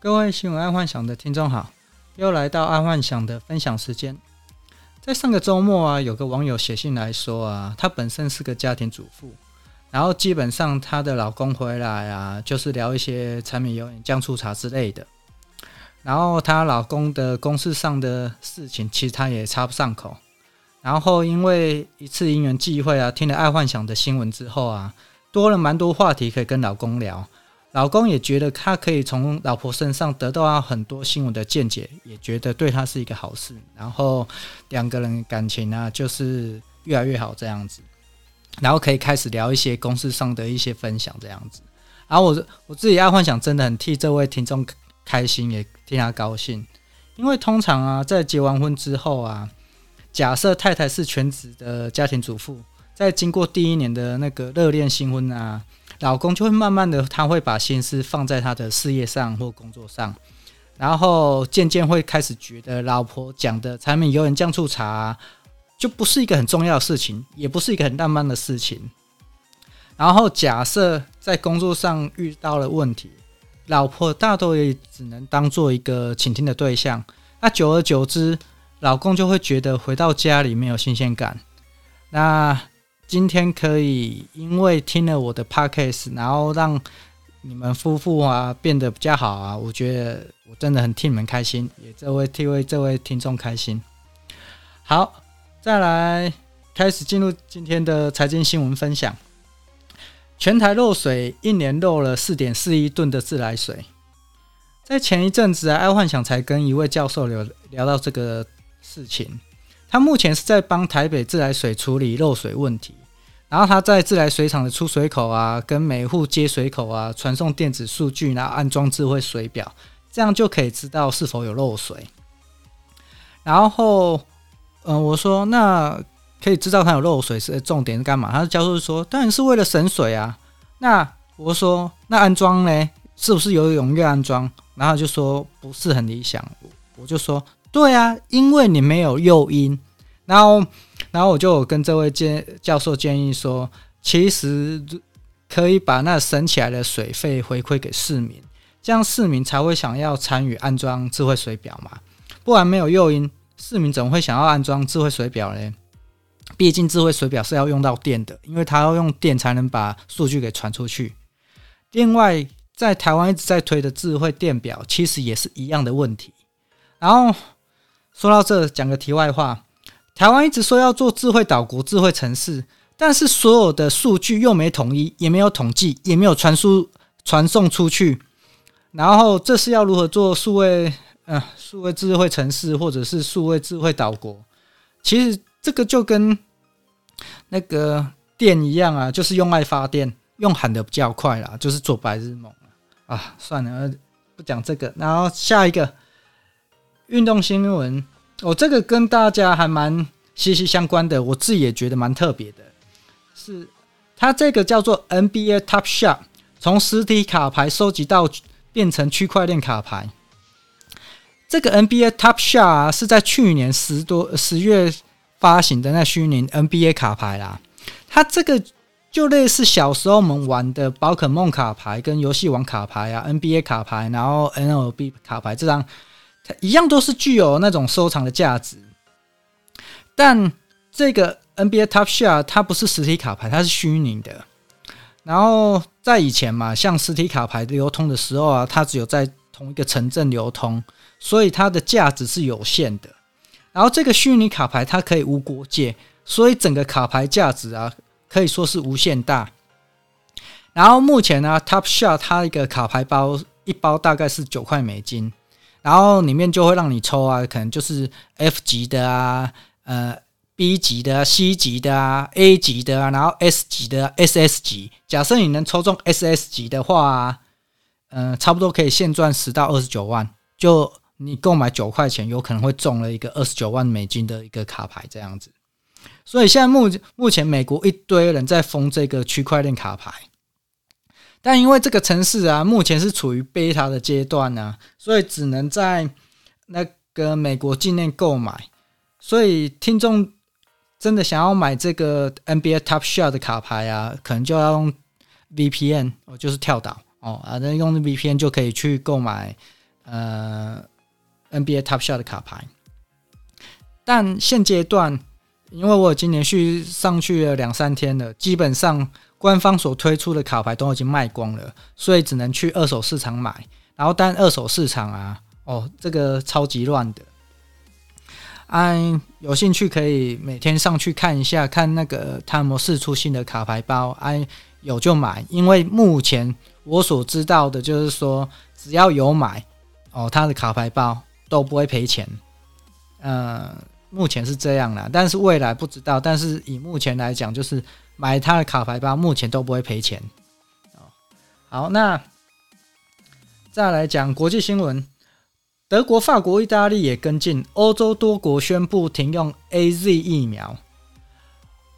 各位新闻爱幻想的听众好，又来到爱幻想的分享时间。在上个周末啊，有个网友写信来说啊，她本身是个家庭主妇，然后基本上她的老公回来啊，就是聊一些柴米油盐酱醋茶之类的。然后她老公的公事上的事情，其实她也插不上口。然后因为一次因缘际会啊，听了爱幻想的新闻之后啊，多了蛮多话题可以跟老公聊。老公也觉得他可以从老婆身上得到很多新闻的见解，也觉得对他是一个好事。然后两个人感情啊，就是越来越好这样子。然后可以开始聊一些公事上的一些分享这样子。然后我我自己爱幻想，真的很替这位听众开心，也替他高兴。因为通常啊，在结完婚之后啊，假设太太是全职的家庭主妇，在经过第一年的那个热恋新婚啊。老公就会慢慢的，他会把心思放在他的事业上或工作上，然后渐渐会开始觉得老婆讲的柴米油盐酱醋茶就不是一个很重要的事情，也不是一个很浪漫的事情。然后假设在工作上遇到了问题，老婆大多也只能当做一个倾听的对象。那久而久之，老公就会觉得回到家里没有新鲜感。那今天可以因为听了我的 podcast，然后让你们夫妇啊变得比较好啊，我觉得我真的很替你们开心，也这位替为这位听众开心。好，再来开始进入今天的财经新闻分享。全台漏水，一年漏了四点四亿吨的自来水。在前一阵子啊，爱幻想才跟一位教授聊聊到这个事情。他目前是在帮台北自来水处理漏水问题，然后他在自来水厂的出水口啊，跟每户接水口啊传送电子数据，然后安装智慧水表，这样就可以知道是否有漏水。然后，嗯、我说那可以知道它有漏水是重点是干嘛？他教授说，当然是为了省水啊。那我说那安装呢？是不是有踊跃安装？然后就说不是很理想。我就说。对啊，因为你没有诱因，然后，然后我就跟这位建教授建议说，其实可以把那省起来的水费回馈给市民，这样市民才会想要参与安装智慧水表嘛。不然没有诱因，市民怎么会想要安装智慧水表呢？毕竟智慧水表是要用到电的，因为它要用电才能把数据给传出去。另外，在台湾一直在推的智慧电表，其实也是一样的问题。然后。说到这，讲个题外话，台湾一直说要做智慧岛国、智慧城市，但是所有的数据又没统一，也没有统计，也没有传输传送出去。然后这是要如何做数位呃数位智慧城市，或者是数位智慧岛国？其实这个就跟那个电一样啊，就是用爱发电，用喊的比较快啦，就是做白日梦啊。算了，不讲这个，然后下一个。运动新闻，我、哦、这个跟大家还蛮息息相关的，我自己也觉得蛮特别的。是它这个叫做 NBA Top Shot，从实体卡牌收集到变成区块链卡牌。这个 NBA Top Shot，是在去年十多十月发行的那虚拟 NBA 卡牌啦。它这个就类似小时候我们玩的宝可梦卡牌跟游戏王卡牌啊，NBA 卡牌，然后 NLB 卡牌这张。一样都是具有那种收藏的价值，但这个 NBA Top Shot 它不是实体卡牌，它是虚拟的。然后在以前嘛，像实体卡牌流通的时候啊，它只有在同一个城镇流通，所以它的价值是有限的。然后这个虚拟卡牌它可以无国界，所以整个卡牌价值啊可以说是无限大。然后目前呢，Top Shot 它一个卡牌包一包大概是九块美金。然后里面就会让你抽啊，可能就是 F 级的啊，呃 B 级的啊，C 级的啊，A 级的啊，然后 S 级的 SS 级。假设你能抽中 SS 级的话，嗯、呃，差不多可以现赚十到二十九万。就你购买九块钱，有可能会中了一个二十九万美金的一个卡牌这样子。所以现在目目前美国一堆人在封这个区块链卡牌。但因为这个城市啊，目前是处于贝塔的阶段呢，所以只能在那个美国境内购买。所以听众真的想要买这个 NBA Top Shot 的卡牌啊，可能就要用 VPN，哦，就是跳岛哦，啊，那用 VPN 就可以去购买呃 NBA Top Shot 的卡牌。但现阶段，因为我已经连续上去了两三天了，基本上官方所推出的卡牌都已经卖光了，所以只能去二手市场买。然后，但二手市场啊，哦，这个超级乱的。哎、有兴趣可以每天上去看一下，看那个他们试出新的卡牌包。哎、有就买，因为目前我所知道的就是说，只要有买哦，他的卡牌包都不会赔钱。嗯、目前是这样啦，但是未来不知道。但是以目前来讲，就是买他的卡牌包，目前都不会赔钱。好，那再来讲国际新闻，德国、法国、意大利也跟进，欧洲多国宣布停用 AZ 疫苗。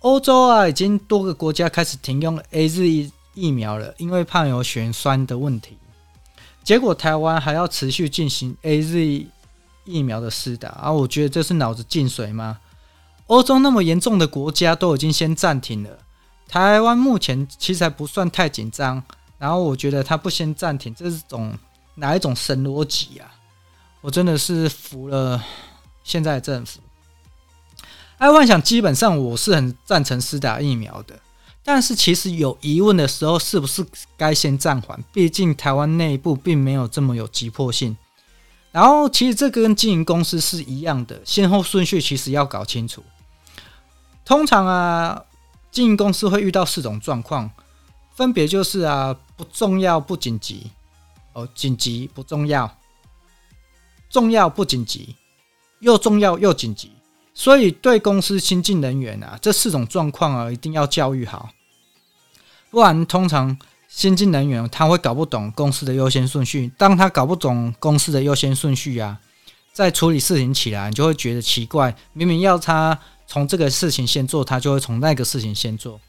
欧洲啊，已经多个国家开始停用 AZ 疫苗了，因为怕有血栓的问题。结果台湾还要持续进行 AZ。疫苗的施打啊，我觉得这是脑子进水吗？欧洲那么严重的国家都已经先暂停了，台湾目前其实还不算太紧张。然后我觉得他不先暂停，这是种哪一种神逻辑啊？我真的是服了现在政府。爱幻想基本上我是很赞成施打疫苗的，但是其实有疑问的时候，是不是该先暂缓？毕竟台湾内部并没有这么有急迫性。然后，其实这跟经营公司是一样的，先后顺序其实要搞清楚。通常啊，经营公司会遇到四种状况，分别就是啊，不重要不紧急，哦，紧急不重要，重要不紧急，又重要又紧急。所以，对公司新进人员啊，这四种状况啊，一定要教育好，不然通常。新进人员他会搞不懂公司的优先顺序，当他搞不懂公司的优先顺序啊，在处理事情起来，你就会觉得奇怪。明明要他从这个事情先做，他就会从那个事情先做，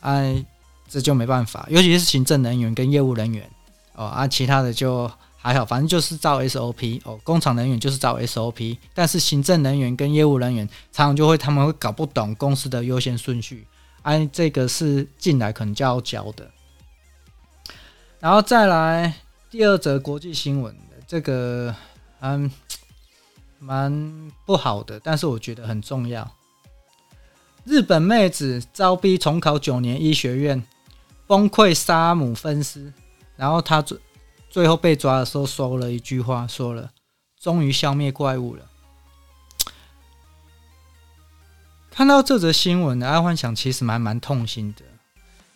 哎，这就没办法。尤其是行政人员跟业务人员哦，啊，其他的就还好，反正就是照 SOP 哦。工厂人员就是照 SOP，但是行政人员跟业务人员常常就会他们会搞不懂公司的优先顺序，哎，这个是进来可能就要教的。然后再来第二则国际新闻，这个嗯蛮不好的，但是我觉得很重要。日本妹子遭逼重考九年医学院，崩溃杀母分尸，然后她最最后被抓的时候说了一句话，说了：“终于消灭怪物了。”看到这则新闻，阿幻想其实蛮蛮痛心的。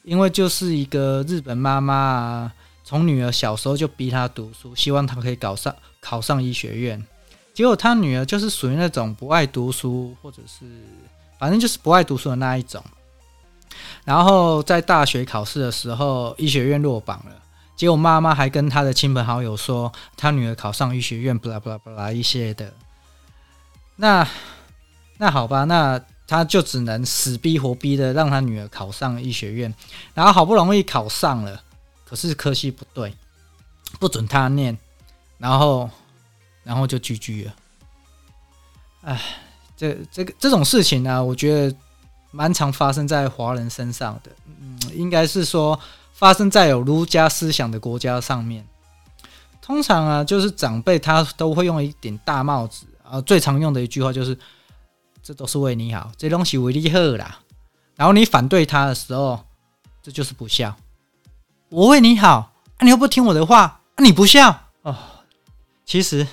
因为就是一个日本妈妈啊，从女儿小时候就逼她读书，希望她可以考上考上医学院。结果她女儿就是属于那种不爱读书，或者是反正就是不爱读书的那一种。然后在大学考试的时候，医学院落榜了。结果妈妈还跟她的亲朋好友说，她女儿考上医学院，巴拉巴拉巴拉一些的。那那好吧，那。他就只能死逼活逼的让他女儿考上医学院，然后好不容易考上了，可是科系不对，不准他念，然后，然后就 GG 了。哎，这这个这种事情呢、我觉得蛮常发生在华人身上的，嗯，应该是说发生在有儒家思想的国家上面。通常啊，就是长辈他都会用一顶大帽子啊，最常用的一句话就是。这都是为你好，这东西为你好啦。然后你反对他的时候，这就是不孝。我为你好，啊、你又不听我的话，啊、你不孝哦。其实，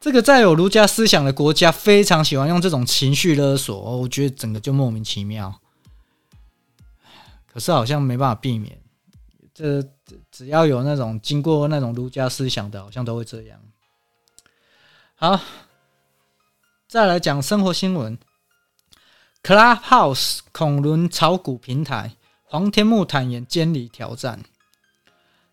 这个在有儒家思想的国家，非常喜欢用这种情绪勒索，我觉得整个就莫名其妙。可是好像没办法避免，这只要有那种经过那种儒家思想的，好像都会这样。好。再来讲生活新闻，Clubhouse 恐沦炒股平台，黄天木坦言监理挑战。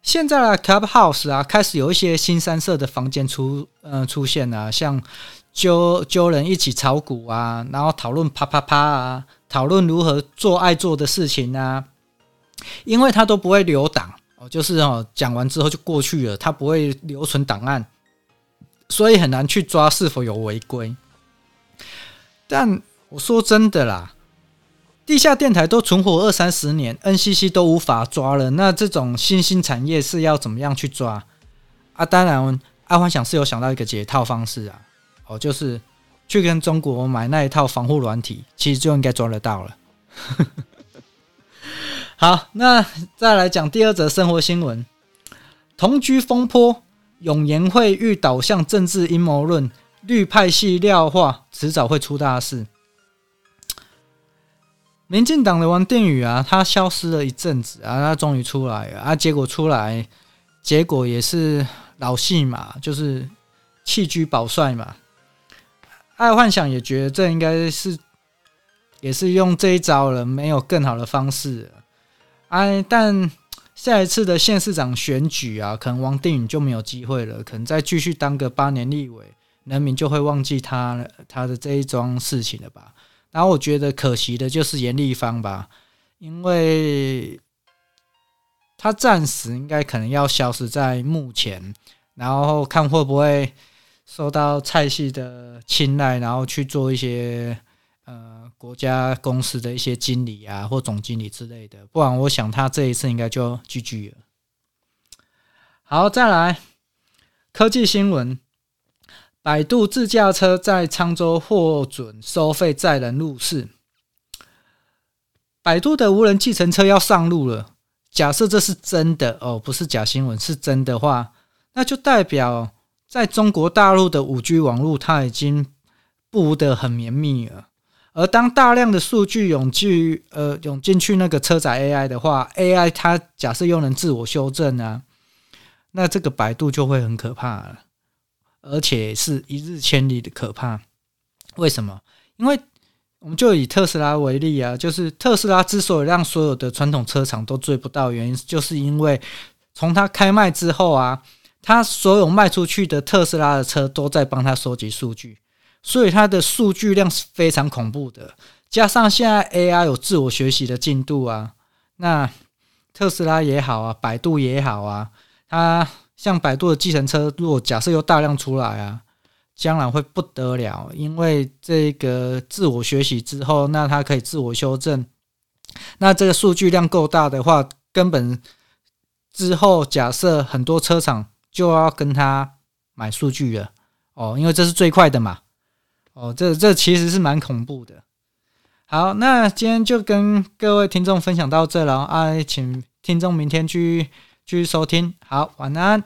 现在啊，Clubhouse 啊，开始有一些新三色的房间出，呃，出现啊，像揪揪人一起炒股啊，然后讨论啪啪啪啊，讨论如何做爱做的事情啊，因为他都不会留档哦，就是哦，讲完之后就过去了，他不会留存档案，所以很难去抓是否有违规。但我说真的啦，地下电台都存活二三十年，NCC 都无法抓了，那这种新兴产业是要怎么样去抓啊？当然，阿幻想是有想到一个解套方式啊，哦，就是去跟中国买那一套防护软体，其实就应该抓得到了。好，那再来讲第二则生活新闻：同居风波，永延会遇导向政治阴谋论，绿派系料化迟早会出大事。民进党的王定宇啊，他消失了一阵子啊，他终于出来了啊，结果出来，结果也是老戏码，就是弃车保帅嘛。爱幻想也觉得这应该是，也是用这一招了，没有更好的方式。哎，但下一次的县市长选举啊，可能王定宇就没有机会了，可能再继续当个八年立委，人民就会忘记他了他的这一桩事情了吧？然后我觉得可惜的就是严立方吧，因为他暂时应该可能要消失在幕前，然后看会不会受到蔡系的青睐，然后去做一些。呃，国家公司的一些经理啊，或总经理之类的，不然我想他这一次应该就 GG 了。好，再来科技新闻：百度自驾车在沧州获准收费载人入市。百度的无人计程车要上路了。假设这是真的哦，不是假新闻，是真的话，那就代表在中国大陆的五 G 网络它已经布得很绵密了。而当大量的数据涌进呃涌进去那个车载 AI 的话，AI 它假设又能自我修正啊，那这个百度就会很可怕了，而且是一日千里的可怕。为什么？因为我们就以特斯拉为例啊，就是特斯拉之所以让所有的传统车厂都追不到，原因就是因为从它开卖之后啊，它所有卖出去的特斯拉的车都在帮它收集数据。所以它的数据量是非常恐怖的，加上现在 AI 有自我学习的进度啊，那特斯拉也好啊，百度也好啊，它像百度的计程车，如果假设又大量出来啊，将来会不得了，因为这个自我学习之后，那它可以自我修正，那这个数据量够大的话，根本之后假设很多车厂就要跟它买数据了哦，因为这是最快的嘛。哦，这这其实是蛮恐怖的。好，那今天就跟各位听众分享到这了啊，请听众明天去继续收听。好，晚安。